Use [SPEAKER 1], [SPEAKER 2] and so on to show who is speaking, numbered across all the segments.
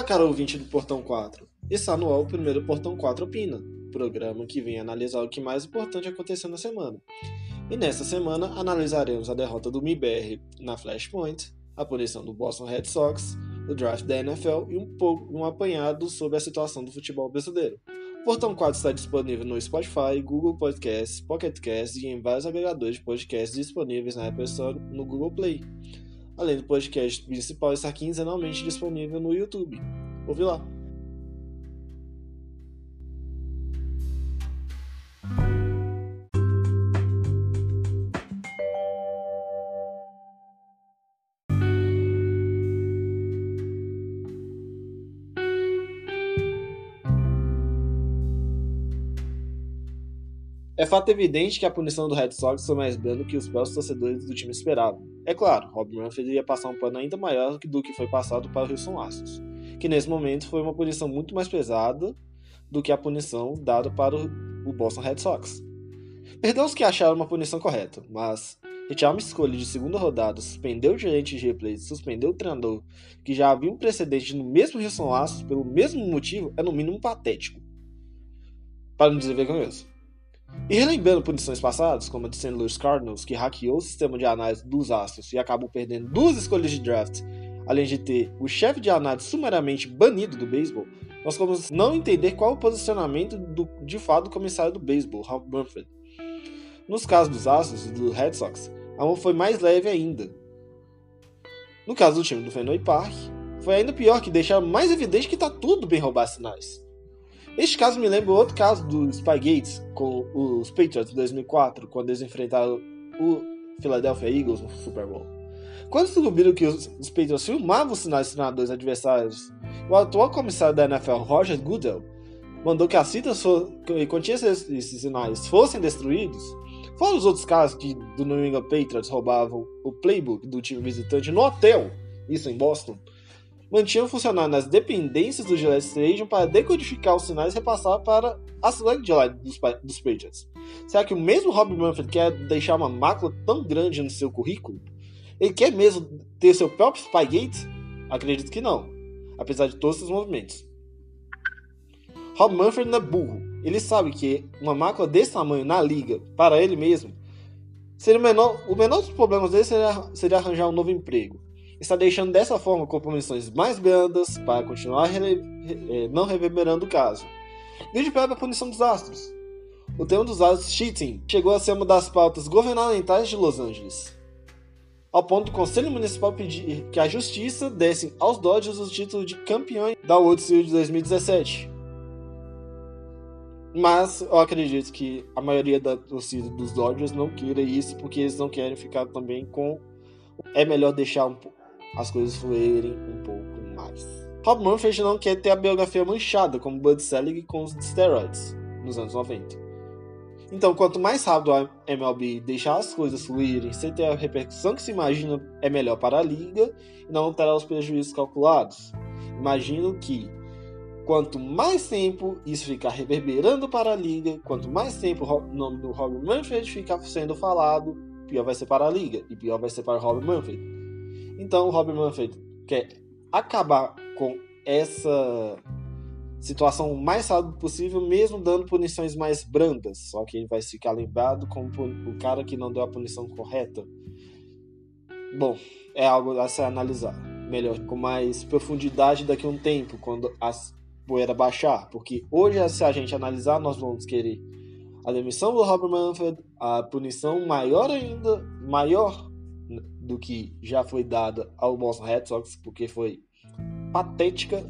[SPEAKER 1] Olá, caro ouvinte do Portão 4. Está no ar o primeiro Portão 4 Opina, programa que vem analisar o que mais importante aconteceu na semana. E nesta semana analisaremos a derrota do MIBR na Flashpoint, a punição do Boston Red Sox, o draft da NFL e um pouco um apanhado sobre a situação do futebol brasileiro. O Portão 4 está disponível no Spotify, Google Podcasts, Pocket Casts e em vários agregadores de podcasts disponíveis na Apple Store no Google Play. Além do podcast principal estar quinzenalmente disponível no YouTube. Ouve lá! É fato evidente que a punição do Red Sox foi mais branda do que os próprios torcedores do time esperavam. É claro, Rob Manfred ia passar um pano ainda maior do que foi passado para o Houston Astros, que nesse momento foi uma punição muito mais pesada do que a punição dada para o Boston Red Sox. Perdão os que acharam uma punição correta, mas retirar uma escolha de segunda rodada, suspender o gerente de replay, suspender o treinador, que já havia um precedente no mesmo Houston Astros pelo mesmo motivo, é no mínimo patético. Para não dizer vergonhoso. E relembrando punições passadas, como a de St. Louis Cardinals, que hackeou o sistema de análise dos Astros e acabou perdendo duas escolhas de draft, além de ter o chefe de análise sumariamente banido do beisebol, nós vamos não entender qual o posicionamento do, de fato do comissário do beisebol, Rob Manfred. Nos casos dos Astros e do Red Sox, a mão foi mais leve ainda. No caso do time do Fenway Park, foi ainda pior que deixar mais evidente que está tudo bem roubar sinais. Este caso me lembra outro caso do Spygates com os Patriots de 2004, quando eles enfrentaram o Philadelphia Eagles no Super Bowl. Quando descobriram que os, Patriots filmavam os sinais dos adversários, o atual comissário da NFL, Roger Goodell, mandou que as citas que continham esses, sinais fossem destruídos. Fora os outros casos que do New England Patriots roubavam o playbook do time visitante no hotel, isso em Boston, mantinham funcionando nas dependências do Gillette Stadium para decodificar os sinais e repassar para a select line dos, dos Patriots. Será que o mesmo Rob Manfred quer deixar uma mácula tão grande no seu currículo? Ele quer mesmo ter seu próprio Spygate? Acredito que não, apesar de todos esses movimentos. Rob Manfred não é burro. Ele sabe que uma mácula desse tamanho na liga, para ele mesmo, seria o menor, o menor dos problemas dele seria, seria arranjar um novo emprego está deixando dessa forma compromissões mais brandas para continuar eh, não reverberando o caso. Vídeo para a punição dos astros. O tema dos astros cheating chegou a ser uma das pautas governamentais de Los Angeles, ao ponto do Conselho Municipal pedir que a justiça desse aos Dodgers o título de campeão da World Series de 2017. Mas eu acredito que a maioria da torcida dos Dodgers não queira isso porque eles não querem ficar também com. É melhor deixar um, as coisas fluírem um pouco mais. Rob Manfred não quer ter a biografia manchada como Bud Selig com os steroids nos anos 90. Então, quanto mais rápido a MLB deixar as coisas fluírem sem ter a repercussão que se imagina, é melhor para a liga e não terá os prejuízos calculados. Imagino que quanto mais tempo isso ficar reverberando para a liga, quanto mais tempo o nome do Rob Manfred ficar sendo falado, pior vai ser para a liga e pior vai ser para o Rob Manfred. Então o Robin Manfred quer acabar com essa situação mais rápido possível, mesmo dando punições mais brandas. Só que ele vai ficar lembrado como o cara que não deu a punição correta. Bom, é algo a se analisar melhor, com mais profundidade daqui a um tempo, quando a poeira baixar. Porque hoje, se a gente analisar, nós vamos querer a demissão do Robert Manfred, a punição maior ainda, maior do que já foi dada ao Boston Red Sox, porque foi patética,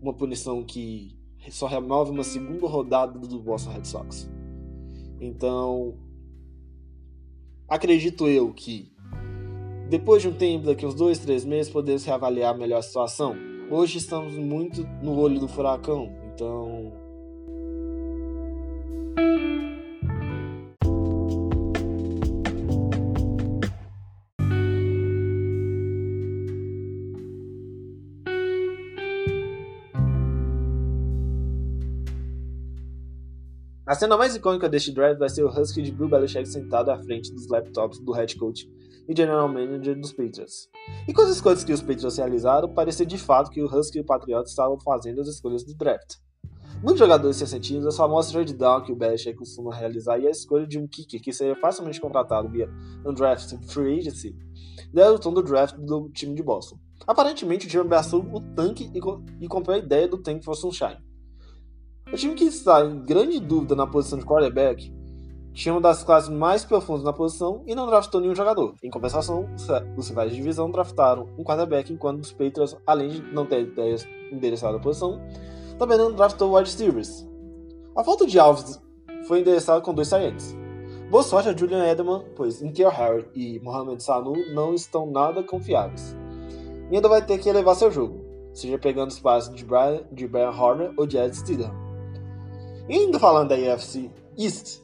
[SPEAKER 1] uma punição que só remove uma segunda rodada do Boston Red Sox. Então, acredito eu que depois de um tempo, daqui uns dois, três meses, podemos reavaliar melhor a situação. Hoje estamos muito no olho do furacão, então A cena mais icônica deste draft vai ser o Husky de Bill Belichick sentado à frente dos laptops do head coach e General Manager dos Patriots. E com as escolhas que os Patriots realizaram, parecia de fato que o Husky e o Patriots estavam fazendo as escolhas do draft. Muitos jogadores se sentiam as famosas trade down que o Belichick costuma realizar e a escolha de um kicker que seria facilmente contratado via undrafted free agency deram o tom do draft do time de Boston. Aparentemente, o time abraçou o tanque e, e comprou a ideia do tanque for Sunshine. O time que está em grande dúvida na posição de quarterback tinha uma das classes mais profundas na posição e não draftou nenhum jogador. Em compensação, os rivais de divisão draftaram um quarterback, enquanto os Patriots, além de não ter ideias endereçado a posição, também não draftou wide receivers. A falta de alves foi endereçada com dois saientes. Boa sorte a Julian Edelman, pois Inkier Harry e Mohamed Sanu não estão nada confiáveis. E ainda vai ter que elevar seu jogo, seja pegando os passes de Brian, de Brian Horner ou de Ed Steedham. Ainda falando da AFC East,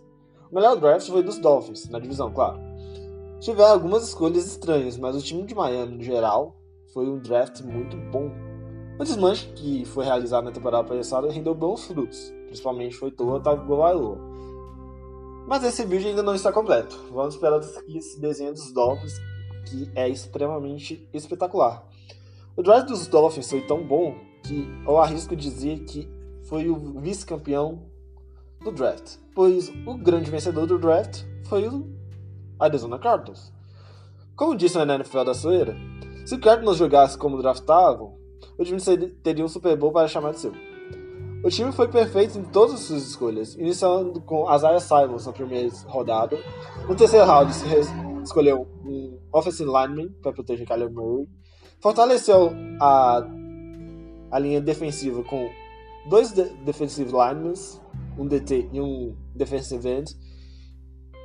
[SPEAKER 1] o melhor draft foi dos Dolphins, na divisão, claro. Tiveram algumas escolhas estranhas, mas o time de Miami, no geral, foi um draft muito bom. O desmanche que foi realizado na temporada passada rendeu bons frutos, principalmente foi Tua Tagovailoa. Mas esse vídeo ainda não está completo. Vamos esperar esse desenho dos Dolphins, que é extremamente espetacular. O draft dos Dolphins foi tão bom que eu arrisco dizer que foi o vice-campeão do draft, pois o grande vencedor do draft foi o Arizona Cardinals. Como disse na NFL da Soeira, se o Cardinals jogasse como draftavam, o time teria um Super Bowl para chamar de seu. O time foi perfeito em todas as suas escolhas, iniciando com Isaiah Simons na primeira rodada. No terceiro round, se escolheu um offensive lineman para proteger Kyler Murray. Fortaleceu a, a linha defensiva com dois de defensive linemen, um DT e um defensive end,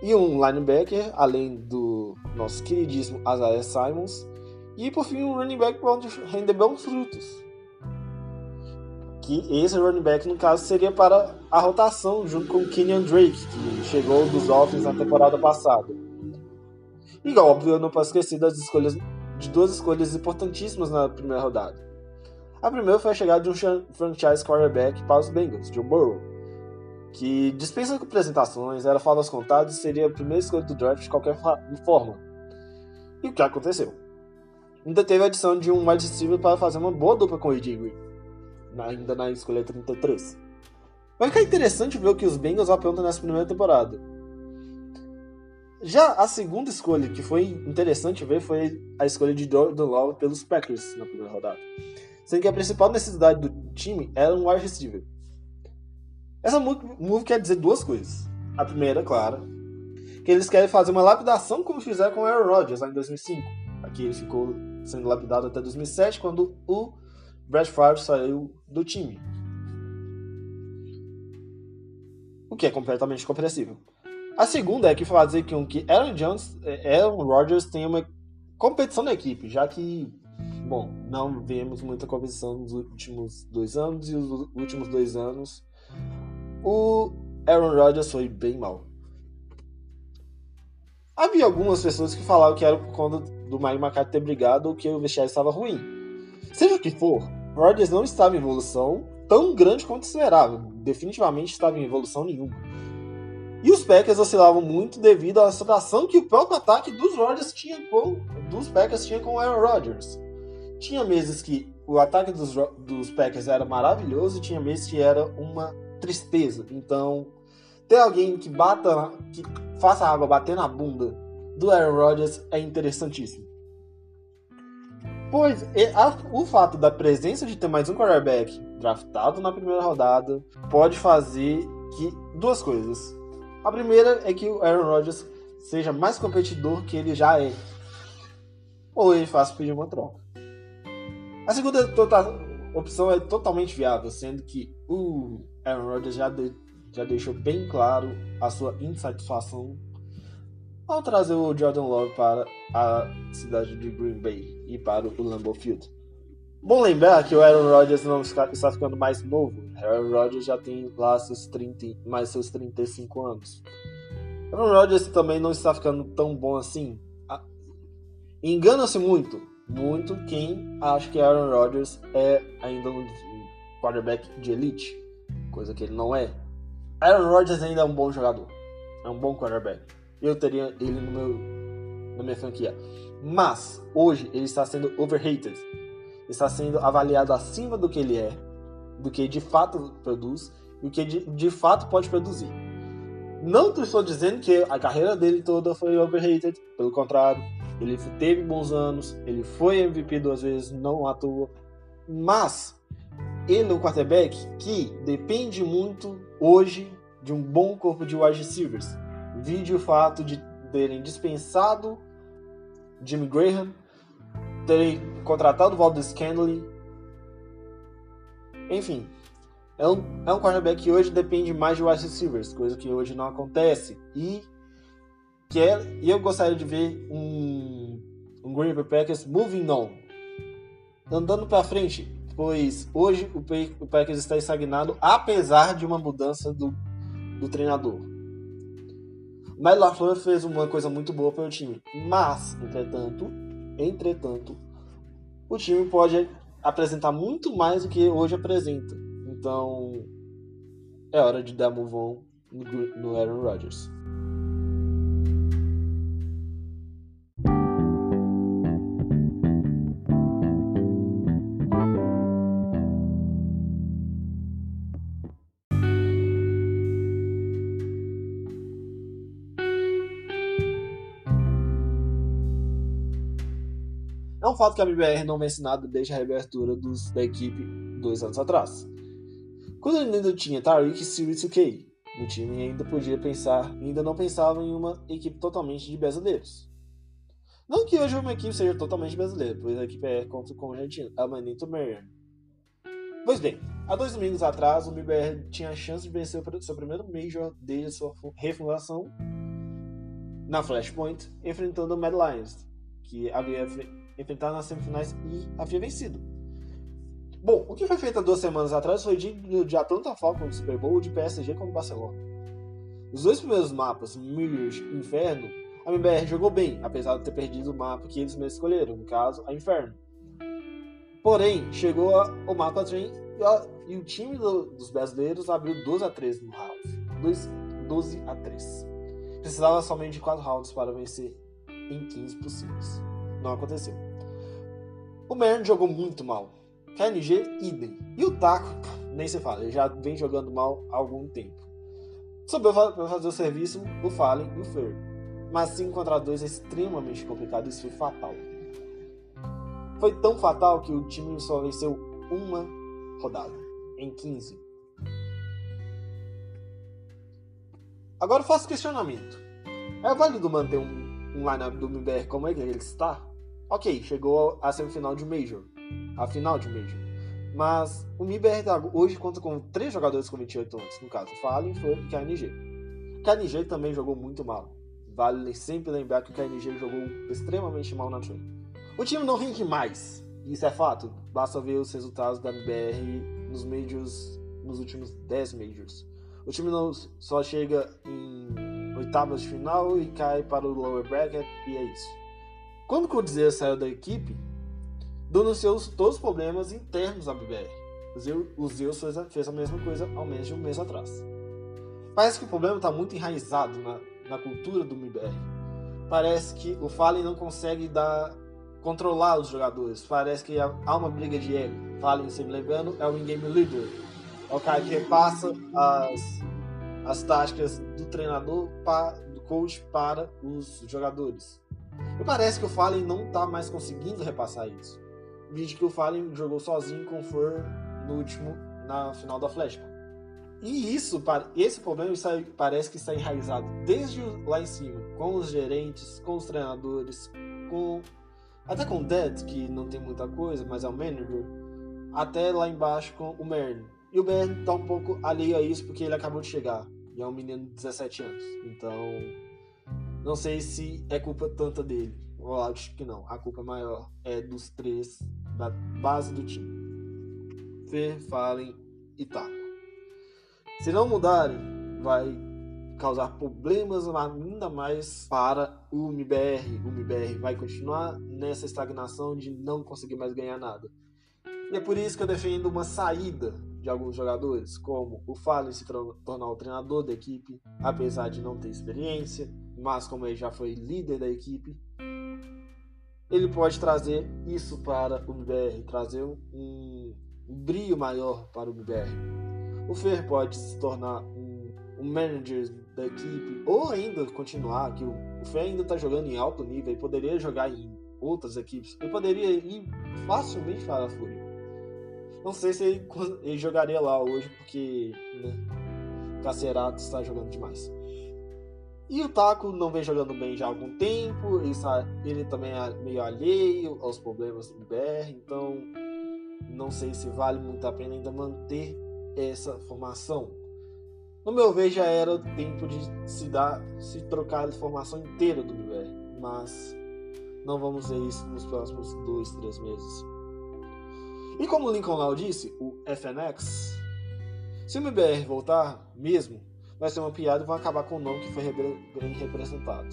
[SPEAKER 1] e um linebacker, além do nosso queridíssimo Isaiah Simons, e por fim um running back pode render bons frutos. Que esse running back, no caso, seria para a rotação junto com o Kenyon Drake, que chegou dos Dolphins na temporada passada. E óbvio, eu não posso esquecer das escolhas de duas escolhas importantíssimas na primeira rodada. A primeira foi a chegada de um franchise quarterback para os Bengals, Joe Burrow, que dispensa apresentações, era falas contadas e seria a primeira escolha do draft de qualquer forma. E o que aconteceu? Ainda teve a adição de um wide receiver para fazer uma boa dupla com o AJ ainda na escolha 33. Vai ficar interessante ver o que os Bengals aprontam nessa primeira temporada. Já a segunda escolha, que foi interessante ver, foi a escolha de Jordan Love pelos Packers na primeira rodada. Sendo que a principal necessidade do time era um wide receiver. Essa move quer dizer duas coisas. A primeira, claro, que eles querem fazer uma lapidação como fizeram com o Aaron Rodgers lá em 2005. Aqui ele ficou sendo lapidado até 2007, quando o Brad Favre saiu do time. O que é completamente compreensível. A segunda é que fazer com que Aaron Jones, eh, Aaron Rodgers tenha uma competição na equipe, já que, bom, não vemos muita competição nos últimos dois anos e os últimos dois anos o Aaron Rodgers foi bem mal. Havia algumas pessoas que falavam que era por conta do Mike McCarthy ter brigado ou que o vestiário estava ruim. Seja o que for, Rodgers não estava em evolução tão grande quanto esperava. Definitivamente estava em evolução nenhuma. E os Packers oscilavam muito devido à situação que o próprio ataque dos Rodgers tinha com dos Packers tinha com o Aaron Rodgers. Tinha meses que o ataque dos, dos Packers era maravilhoso e tinha meses que era uma tristeza. Então, ter alguém que bata, que faça a água bater na bunda do Aaron Rodgers é interessantíssimo. Pois a, o fato da presença de ter mais um quarterback draftado na primeira rodada pode fazer que duas coisas. A primeira é que o Aaron Rodgers seja mais competidor que ele já é. Ou ele faça pedir uma troca. A segunda tota, opção é totalmente viável, sendo que o Aaron Rodgers já, de, já deixou bem claro a sua insatisfação ao trazer o Jordan Love para a cidade de Green Bay e para o Lambeau Field. Bom lembrar que o Aaron Rodgers não está ficando mais novo. Aaron Rodgers já tem lá seus 30, mais seus 35 anos. Aaron Rodgers também não está ficando tão bom assim. Engana-se muito, muito quem acha que Aaron Rodgers é ainda um quarterback de elite coisa que ele não é. Aaron Rodgers ainda é um bom jogador, é um bom quarterback. Eu teria ele no meu, na minha franquia. Mas, hoje, ele está sendo overrated. Está sendo avaliado acima do que ele é, do que de fato produz e o que de, de fato pode produzir. Não estou dizendo que a carreira dele toda foi overrated, pelo contrário, ele teve bons anos, ele foi MVP duas vezes, não toa, mas é um quarterback que depende muito hoje de um bom corpo de wide receivers. Vide o fato de terem dispensado Jimmy Graham, terem contratado Valdez Scandley. Enfim, é um, é um quarterback que hoje depende mais de wide receivers, coisa que hoje não acontece. E, que é, e eu gostaria de ver um, um Green Bay Packers moving on. Andando para frente, pois hoje o, o Packers está estagnado, apesar de uma mudança do, do treinador. Matt LaFleur fez uma coisa muito boa para o time, mas, entretanto, entretanto, o time pode apresentar muito mais do que hoje apresenta. Então, é hora de dar move on no Aaron Rodgers. Fato que a MBR não vence nada desde a reabertura dos, da equipe dois anos atrás. Quando ele ainda tinha Tariq Siri no time, ainda podia pensar, ainda não pensava em uma equipe totalmente de brasileiros. Não que hoje uma equipe seja totalmente brasileira, pois a equipe é contra o argentino, Amanito Meyer. Pois bem, há dois domingos atrás, o MBR tinha a chance de vencer o seu primeiro Major desde sua refundação na Flashpoint, enfrentando o Mad Lions, que havia enfrentado nas semifinais e havia vencido. Bom, o que foi feito há duas semanas atrás foi de, de Atlanta Falcons Super Bowl de PSG contra o Barcelona. Os dois primeiros mapas, Mirrors e Inferno, a MBR jogou bem, apesar de ter perdido o mapa que eles mesmos escolheram, no caso, a Inferno. Porém, chegou o mapa Train e, e o time do, dos brasileiros abriu 12 a 13 no round. 12 a 3. Precisava somente de 4 rounds para vencer em 15 possíveis. Não aconteceu. O Mern jogou muito mal. KNG, idem. E o Taco, nem se fala, ele já vem jogando mal há algum tempo. Sobrou para fazer o serviço o Fallen e o Fer. Mas 5 contra 2 é extremamente complicado, isso foi fatal. Foi tão fatal que o time só venceu uma rodada, em 15. Agora faço questionamento. É válido manter um, um lineup do MBR como é que ele está? Ok, chegou à semifinal de Major, a final de Major. Mas o MIBR hoje conta com três jogadores com 28 anos, no caso, Fallen, Flor e KNG. KNG também jogou muito mal. Vale sempre lembrar que o KNG jogou extremamente mal na Train. O time não rende mais, isso é fato. Basta ver os resultados da MBR nos Majors, nos últimos 10 Majors. O time não só chega em oitavas de final e cai para o lower bracket e é isso. Quando o Codizera saiu da equipe, denunciou todos os problemas internos da BBR. O Zeus fez a mesma coisa ao menos de um mês atrás. Parece que o problema está muito enraizado na, na cultura do MBR. Parece que o Fallen não consegue dar, controlar os jogadores. Parece que há uma briga de ego. Fallen, se me lembrando, é o in-game leader. É o cara que repassa as, as táticas do treinador, do coach para os jogadores. E parece que o Fallen não está mais conseguindo repassar isso. Vídeo que o Fallen jogou sozinho com o Fur no último, na final da Flash. E isso, esse problema parece que está enraizado desde lá em cima, com os gerentes, com os treinadores, com até com o Dead, que não tem muita coisa, mas é o manager, até lá embaixo com o Mern. E o Mern está um pouco alheio a isso porque ele acabou de chegar, e é um menino de 17 anos. Então, não sei se é culpa tanta dele. Eu acho que não. A culpa maior é dos três da base do time. Fer, Fallen e Taco. Se não mudarem, vai causar problemas ainda mais para o MBR. O MBR vai continuar nessa estagnação de não conseguir mais ganhar nada. E é por isso que eu defendo uma saída de alguns jogadores, como o Fallen se tornar o treinador da equipe, apesar de não ter experiência, mas como ele já foi líder da equipe, ele pode trazer isso para o MBR, trazer um, brilho maior para o MBR. O Fer pode se tornar um, um manager da equipe, ou ainda continuar, que o, o Fer ainda está jogando em alto nível e poderia jogar em outras equipes. Ele poderia ir facilmente para a Fúria. Não sei se ele, jogaria lá hoje, porque né, Cacerato está jogando demais. E o Taco não vem jogando bem já há algum tempo, ele, ele também é meio alheio aos problemas do BR, então não sei se vale muito a pena ainda manter essa formação. No meu ver, já era o tempo de se dar, se trocar a formação inteira do BR, mas não vamos ver isso nos próximos dois, três meses. E como o Lincoln Law disse, o FNX, se o MBR voltar mesmo, vai ser uma piada e vão acabar com o nome que foi bem representado.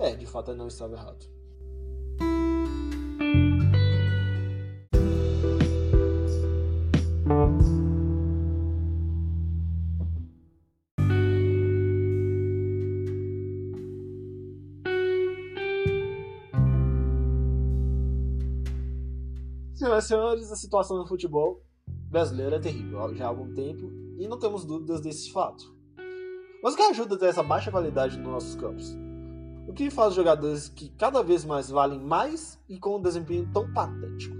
[SPEAKER 1] É, de fato eu não estava errado. Senhoras e senhores, a situação no futebol brasileiro é terrível já há algum tempo e não temos dúvidas desse fato. Mas o que ajuda a ter essa baixa qualidade nos nossos campos? O que faz os jogadores que cada vez mais valem mais e com um desempenho tão patético?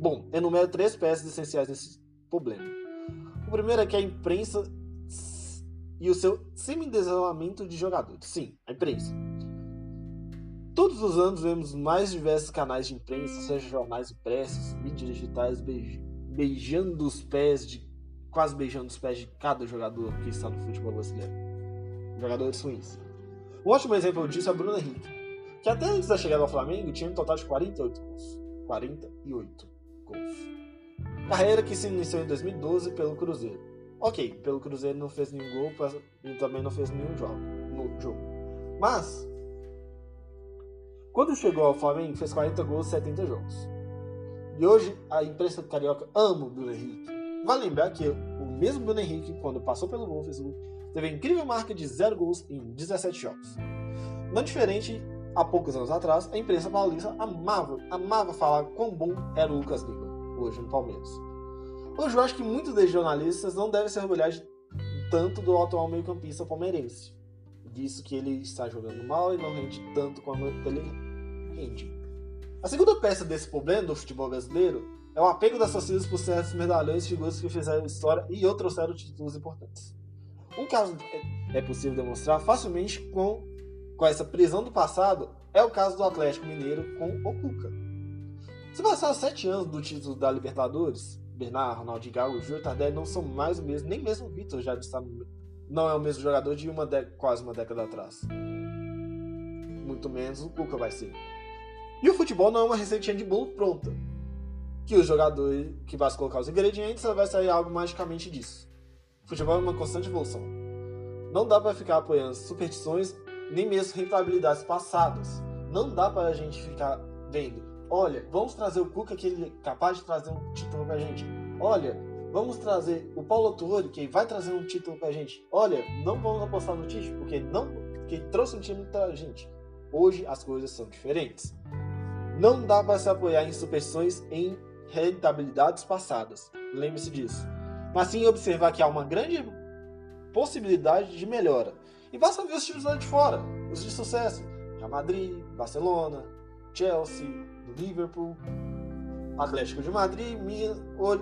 [SPEAKER 1] Bom, enumero três peças essenciais nesse problema. O primeiro é que a imprensa e o seu semi-desenvolvimento de jogadores. Sim, a imprensa. Todos os anos vemos mais diversos canais de imprensa, seja jornais impressos, mídias digitais, beijando os pés de quase beijando os pés de cada jogador que está no futebol brasileiro. Jogadores ruins. Um ótimo exemplo disso é o Bruno Henrique, que até antes da chegada ao Flamengo tinha um total de 48 gols. 48 gols. Carreira que se iniciou em 2012 pelo Cruzeiro. Ok, pelo Cruzeiro não fez nenhum gol e também não fez nenhum jogo, no jogo. Mas, quando chegou ao Flamengo, fez 40 gols e 70 jogos. E hoje a imprensa carioca ama o Bruno Henrique Vale lembrar que o mesmo Bruno Henrique, quando passou pelo Wolfsburg, teve a incrível marca de 0 gols em 17 jogos. Não diferente, há poucos anos atrás, a imprensa paulista amava, amava falar quão bom era o Lucas Lima, hoje no Palmeiras. Hoje eu acho que muitos desses jornalistas não devem se orgulhar de, tanto do atual meio-campista palmeirense. Disso que ele está jogando mal e não rende tanto quanto ele rende. A segunda peça desse problema do futebol brasileiro é o apego das torcidas por certos medalhões e figuras que fizeram história e ou trouxeram títulos importantes. Um caso é possível demonstrar facilmente com, com essa prisão do passado é o caso do Atlético Mineiro com o Cuca. Se passaram sete anos do título da Libertadores, Bernard, Ronaldinho Gago e Júlio Tardelli não são mais o mesmo, nem mesmo o Vitor já está não é o mesmo jogador de uma quase uma década atrás. Muito menos o Cuca vai ser. E o futebol não é uma receitinha de bolo pronta que o jogador que vai colocar os ingredientes vai sair algo magicamente disso. O futebol é uma constante evolução. Não dá para ficar apoiando superstições nem mesmo rentabilidades passadas. Não dá para a gente ficar vendo, olha, vamos trazer o Cuca que ele é capaz de trazer um título pra gente. Olha, vamos trazer o Paulo Torre que vai trazer um título pra gente. Olha, não vamos apostar no Tite porque não que trouxe um time pra gente. Hoje as coisas são diferentes. Não dá para se apoiar em superstições em rentabilidades passadas. Lembre-se disso. Mas sim observar que há uma grande possibilidade de melhora. E basta ver os times lá de fora, os de sucesso. Real Madrid, Barcelona, Chelsea, Liverpool, Atlético de Madrid, Milan,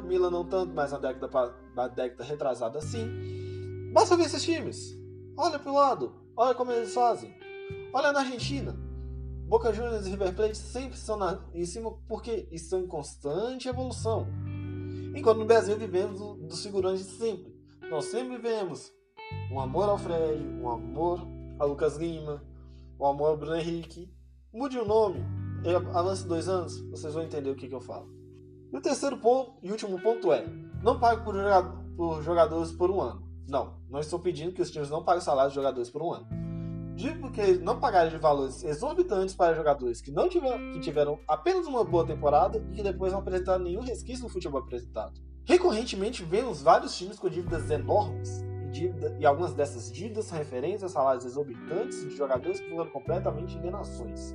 [SPEAKER 1] Milan não tanto, mas na década, na década retrasada sim. Basta ver esses times. Olha pro lado, olha como eles fazem. Olha na Argentina, Boca Juniors e River Plate sempre estão na, em cima porque estão em constante evolução. Enquanto no Brasil vivemos do, do segurante de sempre. Nós sempre vivemos um amor ao Fred, um amor a Lucas Lima, um amor ao Bruno Henrique. Mude o nome, avance dois anos, vocês vão entender o que, que eu falo. E o terceiro ponto e último ponto é: não pague por, por jogadores por um ano. Não, não estou pedindo que os times não paguem salários de jogadores por um ano Digo que não pagaram de valores exorbitantes para jogadores que não tiveram, que tiveram apenas uma boa temporada e que depois não apresentaram nenhum resquício no futebol apresentado. Recorrentemente vemos vários times com dívidas enormes e, dívida, e algumas dessas dívidas são referentes a salários exorbitantes de jogadores que foram completamente enganações.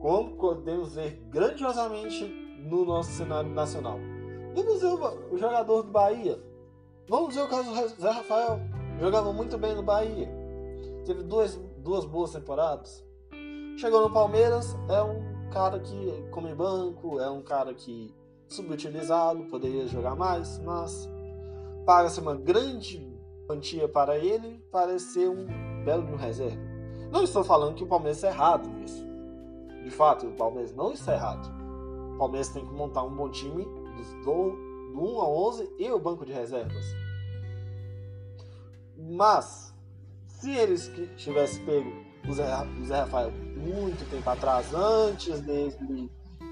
[SPEAKER 1] Como podemos ver grandiosamente no nosso cenário nacional. Vamos ver o, jogador do Bahia. Vamos ver o caso do Zé Rafael. Jogava muito bem no Bahia. Teve duas, duas boas temporadas. Chegou no Palmeiras, é um cara que come banco, é um cara que subutilizado, poderia jogar mais, mas paga-se uma grande quantia para ele para ser um belo de um reserva. Não estou falando que o Palmeiras está errado nisso. De fato, o Palmeiras não está errado. O Palmeiras tem que montar um bom time do, do 1 a 11 e o banco de reservas. Mas, se eles tivessem pego o Zé, o Zé Rafael muito tempo atrás, antes dele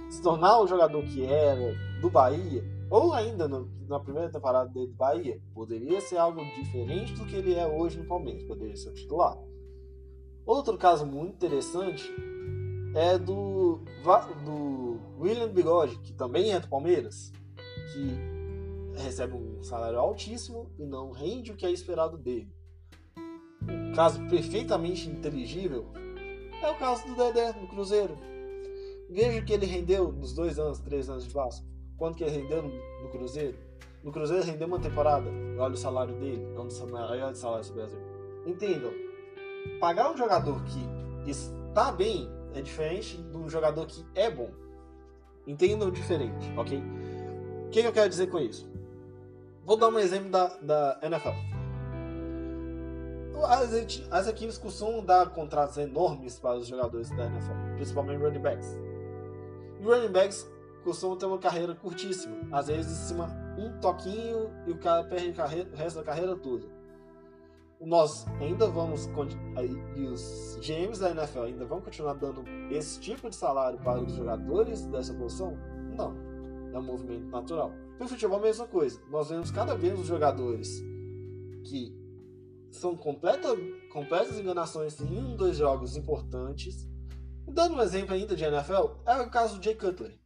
[SPEAKER 1] se tornar o jogador que era do Bahia, ou ainda no, na primeira temporada dele do Bahia, poderia ser algo diferente do que ele é hoje no Palmeiras, poderia ser o titular. Outro caso muito interessante é do, do William Bigode, que também é do Palmeiras, que recebe um salário altíssimo e não rende o que é esperado dele. Um caso perfeitamente inteligível é o caso do Dedé no Cruzeiro. Veja o que ele rendeu nos dois anos, três anos de Vasco. Quanto que ele rendeu no, no Cruzeiro? No Cruzeiro rendeu uma temporada. Olha o salário dele, é um dos maiores salários do Brasil. Entendam, pagar um jogador que está bem é diferente de um jogador que é bom. Entendam diferente, ok? O que, que eu quero dizer com isso? Vou dar um exemplo da, da NFL. As, as equipes costumam dar contratos enormes para os jogadores da NFL, principalmente running backs. E running backs costumam ter uma carreira curtíssima, às vezes cima um toquinho e o cara perde carreira, o resto da carreira toda. Nós ainda vamos e os GMs da NFL ainda vão continuar dando esse tipo de salário para os jogadores dessa posição? Não, é um movimento natural. No futebol a mesma coisa. Nós vemos cada vez os jogadores que são completa, completas enganações em um dos jogos importantes. Dando um exemplo ainda de NFL, é o caso do Jay Cutler.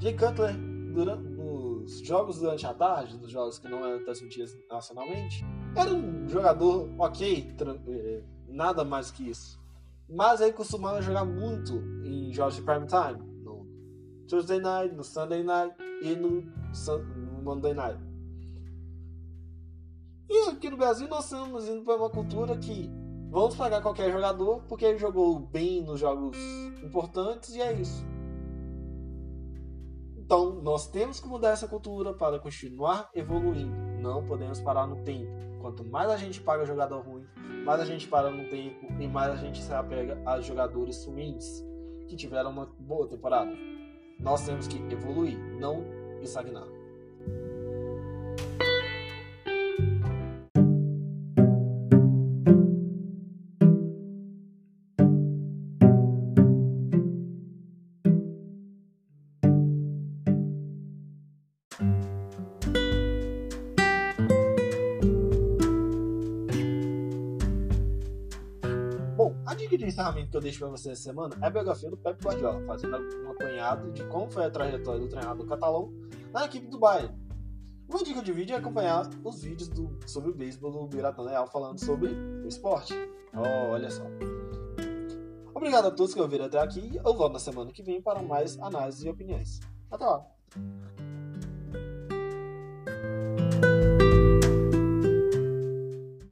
[SPEAKER 1] Jay Cutler, durante, nos jogos durante a tarde, nos jogos que não eram transmitidos nacionalmente, era um jogador ok, eh, nada mais que isso. Mas ele costumava jogar muito em jogos de prime time, no Tuesday night, no Sunday night e no, no Monday night. E aqui no Brasil nós estamos indo para uma cultura que vamos pagar qualquer jogador porque ele jogou bem nos jogos importantes e é isso. Então, nós temos que mudar essa cultura para continuar evoluindo. Não podemos parar no tempo. Quanto mais a gente paga jogador ruim, mais a gente para no tempo e mais a gente se apega a jogadores ruins que tiveram uma boa temporada. Nós temos que evoluir, não estagnar. Encerramento que eu deixo para vocês essa semana é a biografia do Pep Guardiola, fazendo um apanhado de como foi a trajetória do treinador catalão na equipe do Bayern. Uma dica de vídeo é acompanhar os vídeos do, sobre o beisebol do Biratan Leal falando sobre o esporte. Oh, olha só. Obrigado a todos que ouviram até aqui. Eu volto na semana que vem para mais análises e opiniões. Até lá!